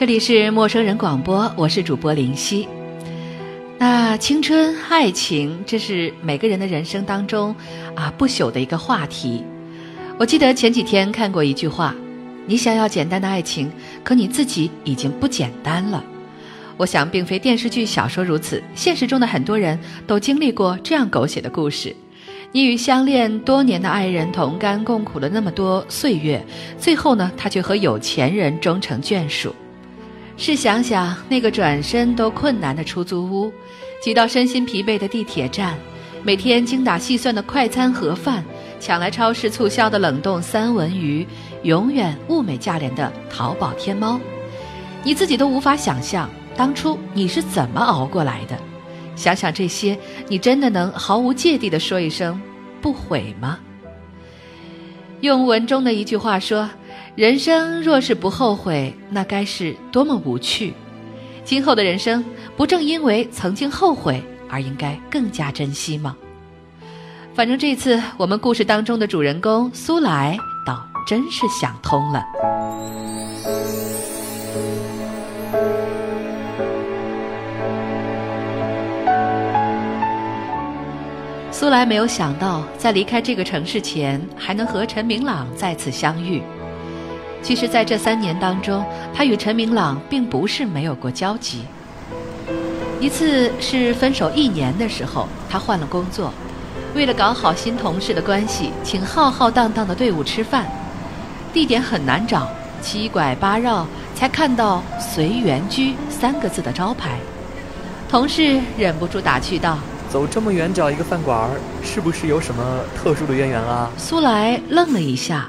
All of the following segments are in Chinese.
这里是陌生人广播，我是主播林夕。那青春爱情，这是每个人的人生当中啊不朽的一个话题。我记得前几天看过一句话：“你想要简单的爱情，可你自己已经不简单了。”我想，并非电视剧、小说如此，现实中的很多人都经历过这样狗血的故事。你与相恋多年的爱人同甘共苦了那么多岁月，最后呢，他却和有钱人终成眷属。试想想，那个转身都困难的出租屋，挤到身心疲惫的地铁站，每天精打细算的快餐盒饭，抢来超市促销的冷冻三文鱼，永远物美价廉的淘宝天猫，你自己都无法想象。当初你是怎么熬过来的？想想这些，你真的能毫无芥蒂地说一声不悔吗？用文中的一句话说：“人生若是不后悔，那该是多么无趣。”今后的人生，不正因为曾经后悔而应该更加珍惜吗？反正这次我们故事当中的主人公苏来，倒真是想通了。苏来没有想到，在离开这个城市前，还能和陈明朗再次相遇。其实，在这三年当中，他与陈明朗并不是没有过交集。一次是分手一年的时候，他换了工作，为了搞好新同事的关系，请浩浩荡荡的队伍吃饭，地点很难找，七拐八绕才看到“随缘居”三个字的招牌。同事忍不住打趣道。走这么远找一个饭馆，是不是有什么特殊的渊源啊？苏来愣了一下，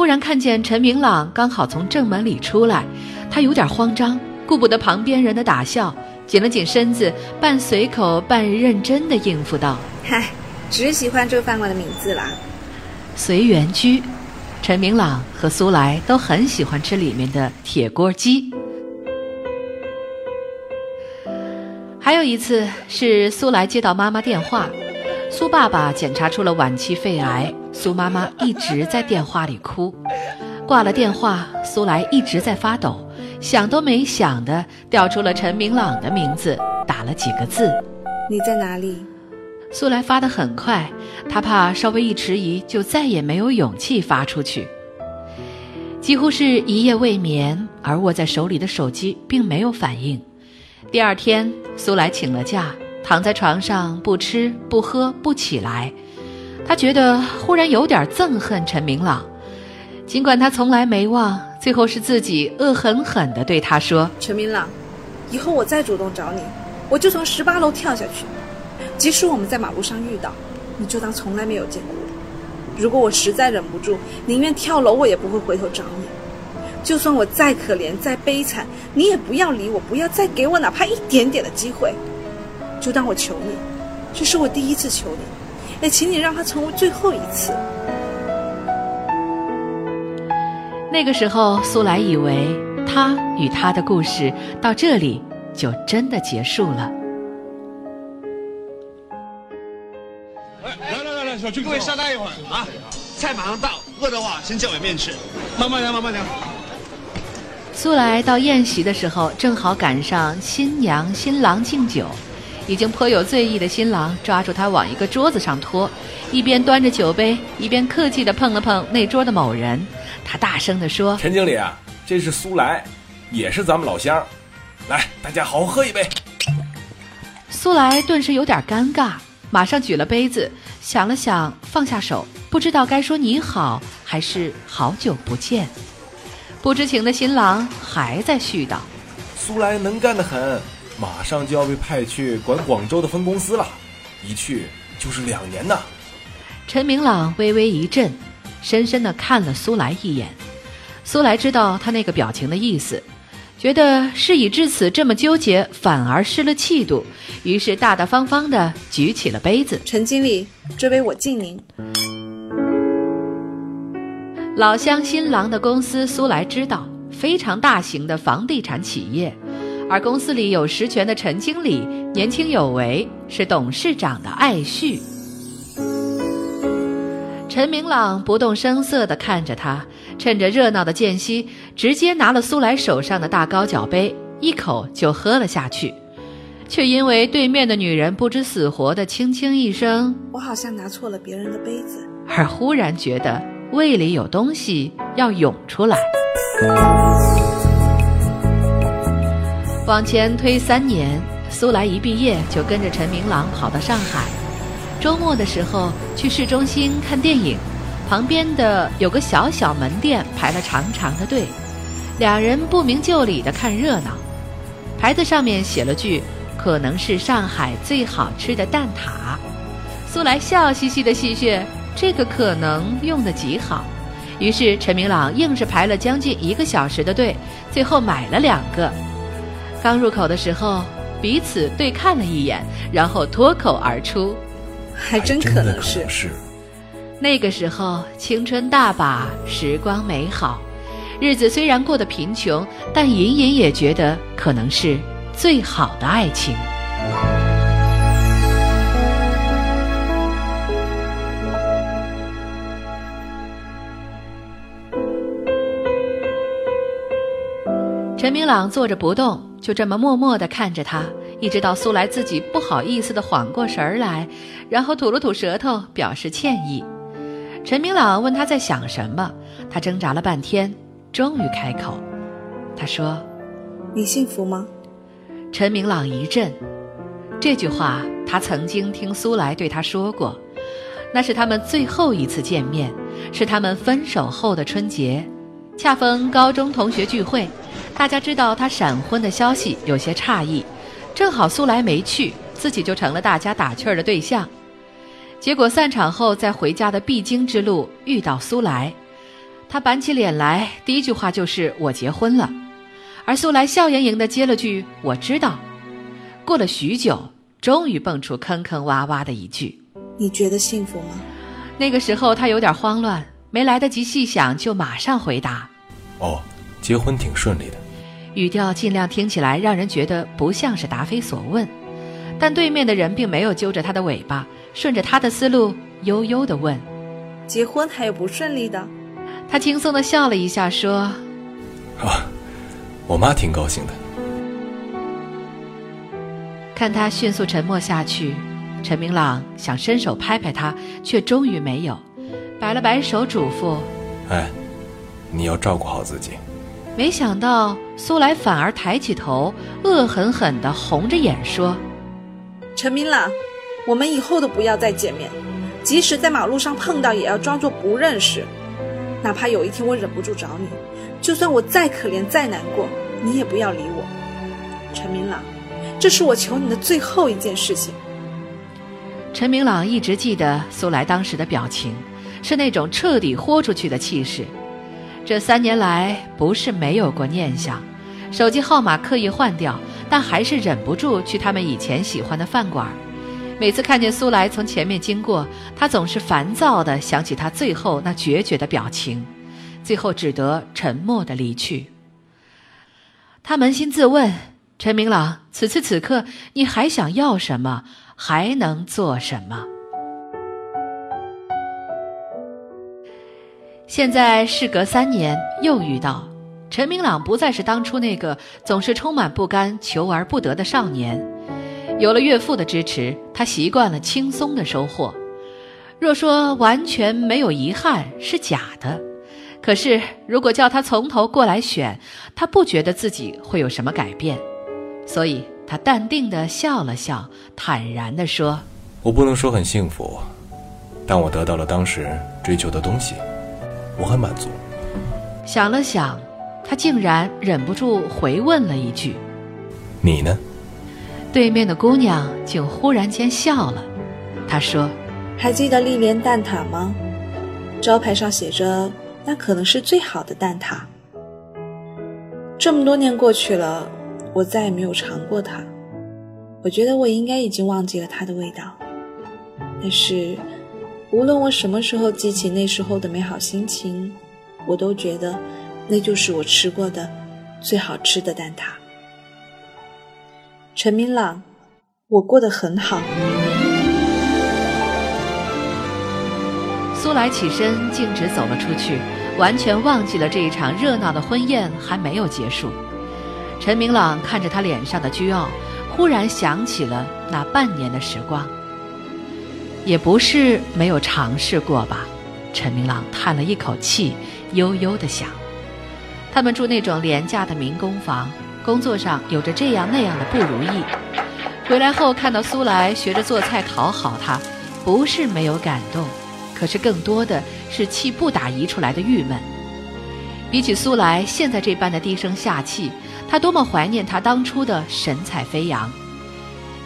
忽然看见陈明朗刚好从正门里出来，他有点慌张，顾不得旁边人的打笑，紧了紧身子，半随口半认真的应付道：“嗨，只喜欢这个饭馆的名字啦。”随缘居，陈明朗和苏来都很喜欢吃里面的铁锅鸡。还有一次是苏来接到妈妈电话，苏爸爸检查出了晚期肺癌，苏妈妈一直在电话里哭。挂了电话，苏来一直在发抖，想都没想的调出了陈明朗的名字，打了几个字：“你在哪里？”苏来发的很快，他怕稍微一迟疑就再也没有勇气发出去。几乎是一夜未眠，而握在手里的手机并没有反应。第二天，苏来请了假，躺在床上不吃不喝不起来。他觉得忽然有点憎恨陈明朗，尽管他从来没忘，最后是自己恶狠狠地对他说：“陈明朗，以后我再主动找你，我就从十八楼跳下去。即使我们在马路上遇到，你就当从来没有见过。如果我实在忍不住，宁愿跳楼，我也不会回头找你。”就算我再可怜再悲惨，你也不要理我，不要再给我哪怕一点点的机会。就当我求你，这是我第一次求你，也请你让它成为最后一次。那个时候，苏来以为他与他的故事到这里就真的结束了。来来来来，小军，各位稍待一会儿啊，菜马上到，饿的话先叫碗面吃，慢慢聊，慢慢聊。苏来到宴席的时候，正好赶上新娘新郎敬酒，已经颇有醉意的新郎抓住他往一个桌子上拖，一边端着酒杯，一边客气地碰了碰那桌的某人，他大声地说：“陈经理啊，这是苏来，也是咱们老乡，来，大家好好喝一杯。”苏来顿时有点尴尬，马上举了杯子，想了想，放下手，不知道该说你好还是好久不见。不知情的新郎还在絮叨：“苏来能干得很，马上就要被派去管广州的分公司了，一去就是两年呢。”陈明朗微微一震，深深的看了苏来一眼。苏来知道他那个表情的意思，觉得事已至此这么纠结反而失了气度，于是大大方方的举起了杯子：“陈经理，这杯我敬您。”老乡新郎的公司苏来知道，非常大型的房地产企业，而公司里有实权的陈经理年轻有为，是董事长的爱婿。陈明朗不动声色地看着他，趁着热闹的间隙，直接拿了苏来手上的大高脚杯，一口就喝了下去，却因为对面的女人不知死活的轻轻一声我好像拿错了别人的杯子。而忽然觉得胃里有东西要涌出来。往前推三年，苏来一毕业就跟着陈明朗跑到上海。周末的时候去市中心看电影，旁边的有个小小门店排了长长的队，两人不明就里的看热闹。牌子上面写了句：“可能是上海最好吃的蛋挞。”苏来笑嘻嘻的戏谑：“这个可能用的极好。”于是陈明朗硬是排了将近一个小时的队，最后买了两个。刚入口的时候，彼此对看了一眼，然后脱口而出：“还真可能是。”那个时候青春大把，时光美好，日子虽然过得贫穷，但隐隐也觉得可能是最好的爱情。陈明朗坐着不动。就这么默默地看着他，一直到苏来自己不好意思地缓过神儿来，然后吐了吐舌头表示歉意。陈明朗问他在想什么，他挣扎了半天，终于开口。他说：“你幸福吗？”陈明朗一震，这句话他曾经听苏来对他说过，那是他们最后一次见面，是他们分手后的春节，恰逢高中同学聚会。大家知道他闪婚的消息，有些诧异。正好苏来没去，自己就成了大家打趣儿的对象。结果散场后，在回家的必经之路遇到苏来，他板起脸来，第一句话就是“我结婚了”，而苏来笑盈盈的接了句“我知道”。过了许久，终于蹦出坑坑洼洼的一句：“你觉得幸福吗？”那个时候他有点慌乱，没来得及细想，就马上回答：“哦，结婚挺顺利的。”语调尽量听起来让人觉得不像是答非所问，但对面的人并没有揪着他的尾巴，顺着他的思路悠悠地问：“结婚还有不顺利的？”他轻松地笑了一下，说：“啊，我妈挺高兴的。”看他迅速沉默下去，陈明朗想伸手拍拍他，却终于没有，摆了摆手嘱咐：“哎，你要照顾好自己。”没想到苏来反而抬起头，恶狠狠地红着眼说：“陈明朗，我们以后都不要再见面，即使在马路上碰到，也要装作不认识。哪怕有一天我忍不住找你，就算我再可怜再难过，你也不要理我。陈明朗，这是我求你的最后一件事情。”陈明朗一直记得苏来当时的表情，是那种彻底豁出去的气势。这三年来不是没有过念想，手机号码刻意换掉，但还是忍不住去他们以前喜欢的饭馆。每次看见苏来从前面经过，他总是烦躁地想起他最后那决绝的表情，最后只得沉默地离去。他扪心自问：陈明朗，此次此刻，你还想要什么？还能做什么？现在事隔三年，又遇到陈明朗，不再是当初那个总是充满不甘、求而不得的少年。有了岳父的支持，他习惯了轻松的收获。若说完全没有遗憾是假的，可是如果叫他从头过来选，他不觉得自己会有什么改变。所以他淡定地笑了笑，坦然地说：“我不能说很幸福，但我得到了当时追求的东西。”我很满足。想了想，他竟然忍不住回问了一句：“你呢？”对面的姑娘竟忽然间笑了。她说：“还记得丽莲蛋挞吗？招牌上写着，那可能是最好的蛋挞。这么多年过去了，我再也没有尝过它。我觉得我应该已经忘记了它的味道，但是……”无论我什么时候记起那时候的美好心情，我都觉得那就是我吃过的最好吃的蛋挞。陈明朗，我过得很好。苏来起身径直走了出去，完全忘记了这一场热闹的婚宴还没有结束。陈明朗看着他脸上的倨傲，忽然想起了那半年的时光。也不是没有尝试过吧？陈明朗叹了一口气，悠悠地想。他们住那种廉价的民工房，工作上有着这样那样的不如意。回来后看到苏来学着做菜讨好他，不是没有感动，可是更多的是气不打一处来的郁闷。比起苏来现在这般的低声下气，他多么怀念他当初的神采飞扬。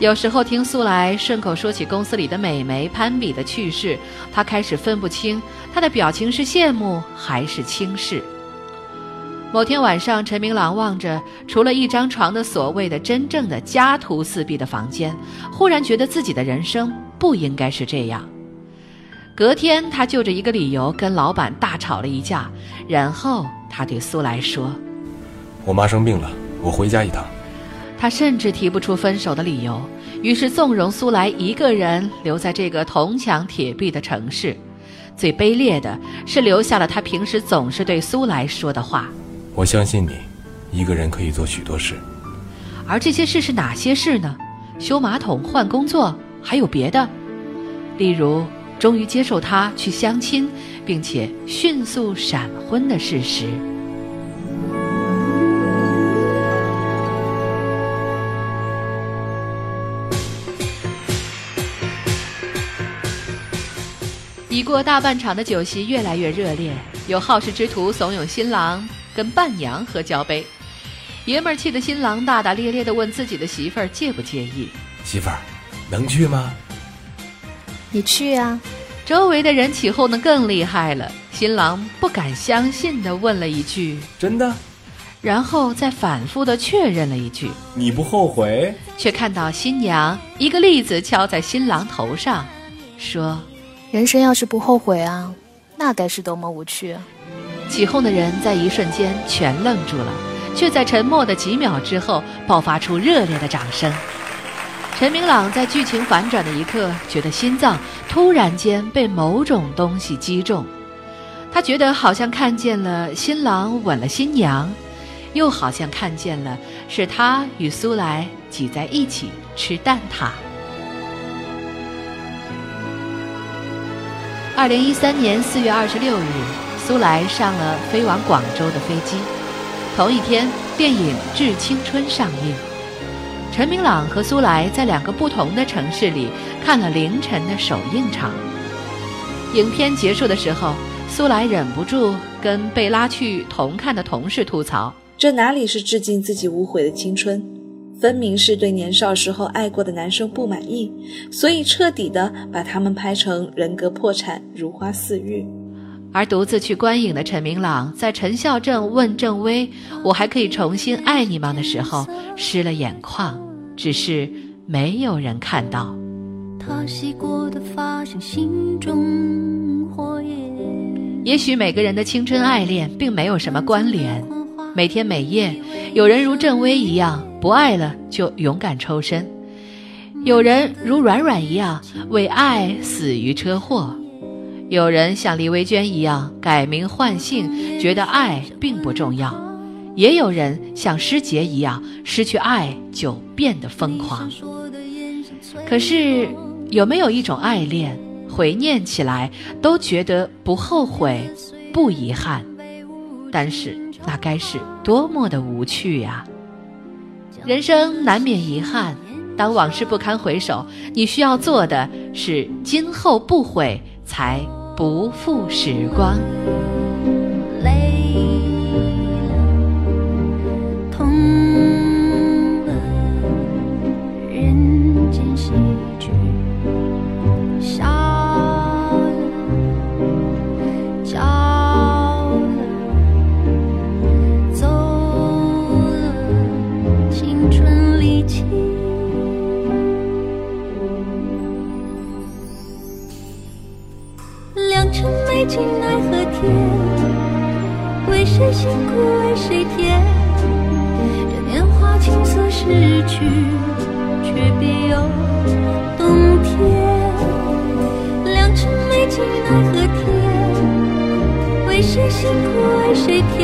有时候听苏来顺口说起公司里的美眉攀比的趣事，他开始分不清他的表情是羡慕还是轻视。某天晚上，陈明朗望着除了一张床的所谓的真正的家徒四壁的房间，忽然觉得自己的人生不应该是这样。隔天，他就着一个理由跟老板大吵了一架，然后他对苏来说：“我妈生病了，我回家一趟。”他甚至提不出分手的理由，于是纵容苏来一个人留在这个铜墙铁壁的城市。最卑劣的是，留下了他平时总是对苏来说的话：“我相信你，一个人可以做许多事。”而这些事是哪些事呢？修马桶、换工作，还有别的？例如，终于接受他去相亲，并且迅速闪婚的事实。已过大半场的酒席越来越热烈，有好事之徒怂恿新郎跟伴娘喝交杯。爷们儿气的新郎大大咧咧地问自己的媳妇儿介不介意。媳妇儿，能去吗？你去啊！周围的人起哄的更厉害了。新郎不敢相信地问了一句：“真的？”然后再反复地确认了一句：“你不后悔？”却看到新娘一个栗子敲在新郎头上，说。人生要是不后悔啊，那该是多么无趣啊！起哄的人在一瞬间全愣住了，却在沉默的几秒之后爆发出热烈的掌声。陈明朗在剧情反转的一刻，觉得心脏突然间被某种东西击中，他觉得好像看见了新郎吻了新娘，又好像看见了是他与苏来挤在一起吃蛋挞。二零一三年四月二十六日，苏来上了飞往广州的飞机。同一天，电影《致青春》上映。陈明朗和苏来在两个不同的城市里看了凌晨的首映场。影片结束的时候，苏来忍不住跟被拉去同看的同事吐槽：“这哪里是致敬自己无悔的青春？”分明是对年少时候爱过的男生不满意，所以彻底的把他们拍成人格破产、如花似玉。而独自去观影的陈明朗，在陈孝正问郑薇“我还可以重新爱你吗”的时候，湿了眼眶，只是没有人看到。也许每个人的青春爱恋并没有什么关联。每天每夜，有人如郑薇一样不爱了就勇敢抽身，有人如软软一样为爱死于车祸，有人像李维娟一样改名换姓，觉得爱并不重要，也有人像师杰一样失去爱就变得疯狂。可是，有没有一种爱恋，回念起来都觉得不后悔、不遗憾？但是。那该是多么的无趣呀！人生难免遗憾，当往事不堪回首，你需要做的是今后不悔，才不负时光。谁